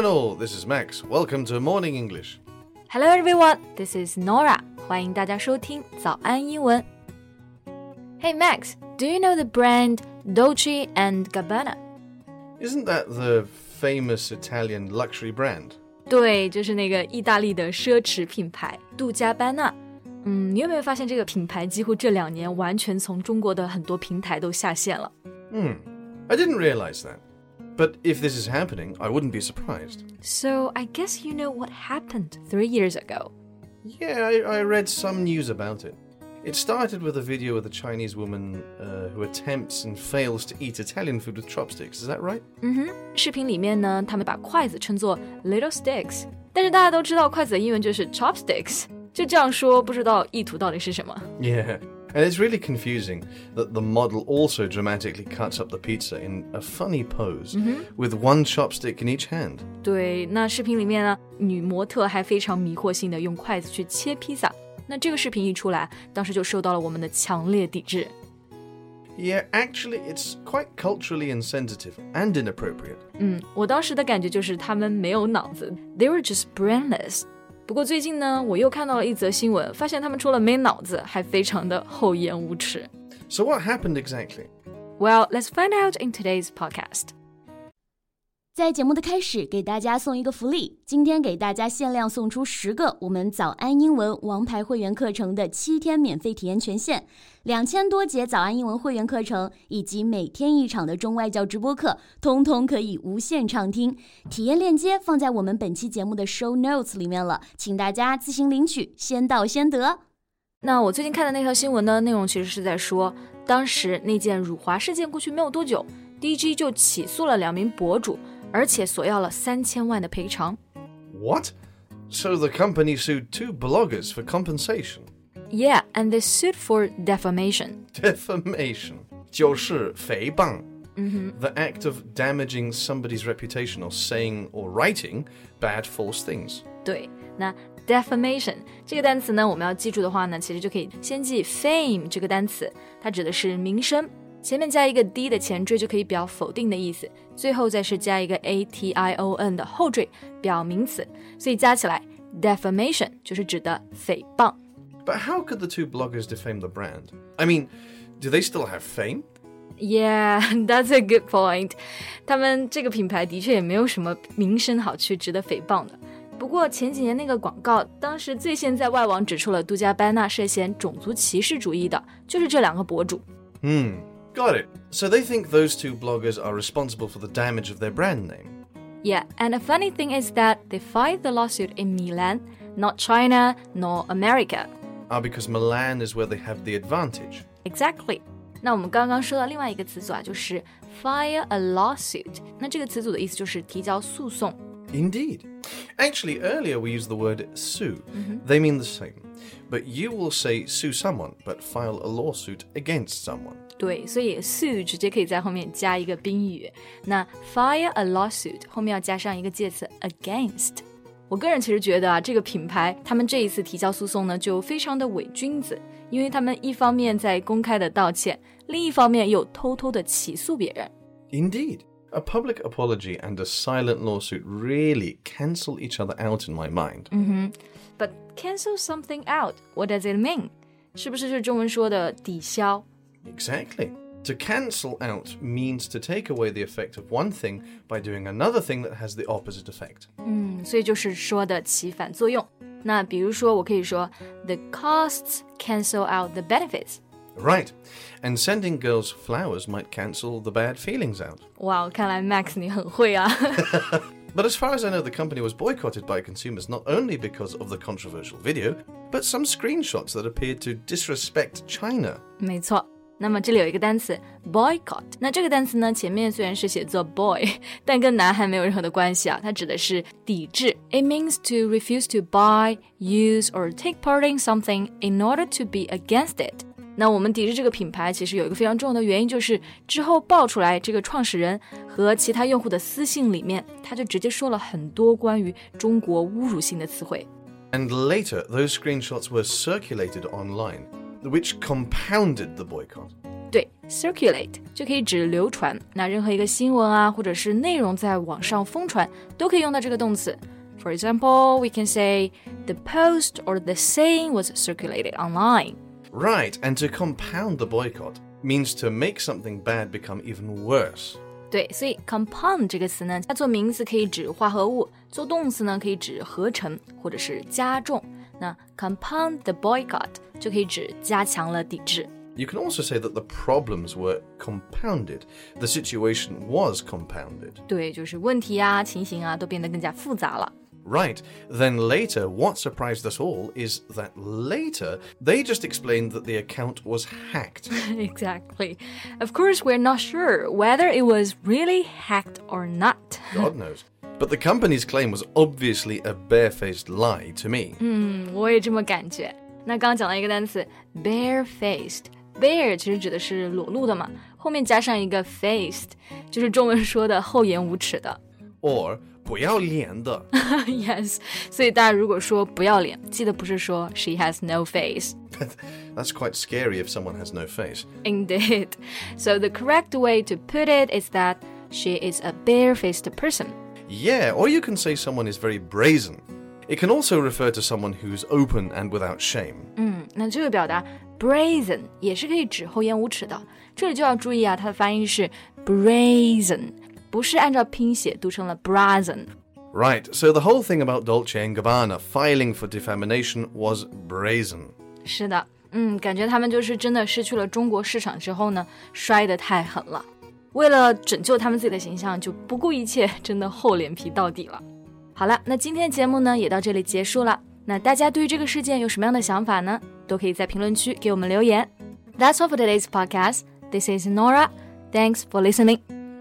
and all, this is Max. Welcome to Morning English. Hello everyone, this is Norah. 欢迎大家收听早安英文。Hey Max, do you know the brand Dolce and Gabbana? Isn't that the famous Italian luxury brand? 对，就是那个意大利的奢侈品牌杜嘉班纳。嗯，你有没有发现这个品牌几乎这两年完全从中国的很多平台都下线了？嗯，I didn't realize that. But if this is happening, I wouldn't be surprised. So I guess you know what happened three years ago. Yeah, I, I read some news about it. It started with a video of a Chinese woman uh, who attempts and fails to eat Italian food with chopsticks. Is that right? 嗯哼，视频里面呢，他们把筷子称作 little sticks，但是大家都知道筷子的英文就是 chopsticks，就这样说，不知道意图到底是什么。Yeah. And it's really confusing that the model also dramatically cuts up the pizza in a funny pose mm -hmm. with one chopstick in each hand. 对，那视频里面呢，女模特还非常迷惑性的用筷子去切披萨。那这个视频一出来，当时就受到了我们的强烈抵制。Yeah, actually, it's quite culturally insensitive and inappropriate. 嗯，我当时的感觉就是他们没有脑子，they were just brainless。 不过最近呢，我又看到了一则新闻，发现他们除了没脑子，还非常的厚颜无耻。So what happened exactly? Well, let's find out in today's podcast. 在节目的开始，给大家送一个福利。今天给大家限量送出十个我们早安英文王牌会员课程的七天免费体验权限，两千多节早安英文会员课程以及每天一场的中外教直播课，通通可以无限畅听。体验链接放在我们本期节目的 show notes 里面了，请大家自行领取，先到先得。那我最近看的那条新闻呢，内容其实是在说，当时那件辱华事件过去没有多久，DG 就起诉了两名博主。而且索要了三千万的赔偿。What? So the company sued two bloggers for compensation? Yeah, and they sued for defamation. Defamation 就是诽谤。Mm -hmm. The act of damaging somebody's reputation or saying or writing bad false things. 对，那 defamation 这个单词呢，我们要记住的话呢，其实就可以先记 fame 这个单词，它指的是名声。 前面加一个 d 的前缀就可以表否定的意思，最后再是加一个 a t i o n 的后缀表名词，所以加起来 defamation 就是指的诽谤。But how could the two bloggers defame the brand? I mean, do they still have fame? Yeah, that's a good point. 他们这个品牌的确也没有什么名声好去值得诽谤的。不过前几年那个广告，当时最先在外网指出了杜嘉班纳涉嫌种族歧视主义的，就是这两个博主。嗯。Got it. So they think those two bloggers are responsible for the damage of their brand name. Yeah, and the funny thing is that they filed the lawsuit in Milan, not China nor America. Ah, because Milan is where they have the advantage. Exactly. 那我们刚刚说到另外一个词组啊，就是 file a lawsuit。那这个词组的意思就是提交诉讼。Indeed. Actually, earlier we used the word sue. Mm -hmm. They mean the same. But you will say sue someone, but file a lawsuit against someone. 对，所以 sue 直接可以在后面加一个宾语。那 file a lawsuit 后面要加上一个介词 against。我个人其实觉得啊，这个品牌他们这一次提交诉讼呢，就非常的伪君子，因为他们一方面在公开的道歉，另一方面又偷偷的起诉别人。Indeed. A public apology and a silent lawsuit really cancel each other out in my mind. Mm-hmm. But cancel something out, what does it mean? 是不是就是中文说的抵消？Exactly. To cancel out means to take away the effect of one thing by doing another thing that has the opposite effect. 嗯，所以就是说的起反作用。那比如说，我可以说，the costs cancel out the benefits。Right. And sending girls flowers might cancel the bad feelings out. Wow, 看来 Max 你很会啊。 But as far as I know, the company was boycotted by consumers not only because of the controversial video, but some screenshots that appeared to disrespect China. 没错。那么这里有一个单词 boycott，那这个单词呢，前面虽然是写作 boy，但跟男孩没有任何的关系啊，它指的是抵制。It means to refuse to buy, use or take part in something in order to be against it。 那我们抵制这个品牌，其实有一个非常重要的原因，就是之后爆出来这个创始人和其他用户的私信里面，他就直接说了很多关于中国侮辱性的词汇。And later, those screenshots were circulated online which compounded the boycott. 对，circulate 就可以指流传。那任何一个新闻啊，或者是内容在网上疯传，都可以用到这个动词。For example, we can say the post or the saying was circulated online. Right, and to compound the boycott means to make something bad become even worse. 对，所以 compound 这个词呢，它做名词可以指化合物，做动词呢可以指合成或者是加重。那 compound the boycott 就可以指加强了抵制。You can also say that the problems were compounded. The situation was compounded. 对，就是问题啊、情形啊都变得更加复杂了。 Right. Then later, what surprised us all is that later they just explained that the account was hacked. exactly. Of course, we're not sure whether it was really hacked or not. God knows. But the company's claim was obviously a barefaced lie to me. 嗯，我也这么感觉。那刚刚讲到一个单词 barefaced。bare 其实指的是裸露的嘛，后面加上一个 faced，就是中文说的厚颜无耻的。 Or 不要脸的。 yes，所以大家如果说不要脸，记得不是说 she has no face。 That's quite scary if someone has no face. Indeed. So the correct way to put it is that she is a barefaced person. Yeah, or you can say someone is very brazen. It can also refer to someone who's open and without shame. 嗯，那这个表达 brazen 也是可以指厚颜无耻的。这里就要注意啊，它的发音是 brazen， Right. so the whole thing about Dolce and Gabbana filing for defamation was brazen. 是的，嗯，感觉他们就是真的失去了中国市场之后呢，摔得太狠了。为了拯救他们自己的形象，就不顾一切，真的厚脸皮到底了。好了，那今天的节目呢也到这里结束了。那大家对于这个事件有什么样的想法呢？都可以在评论区给我们留言。That's all for today's podcast. This is Norah. Thanks for listening.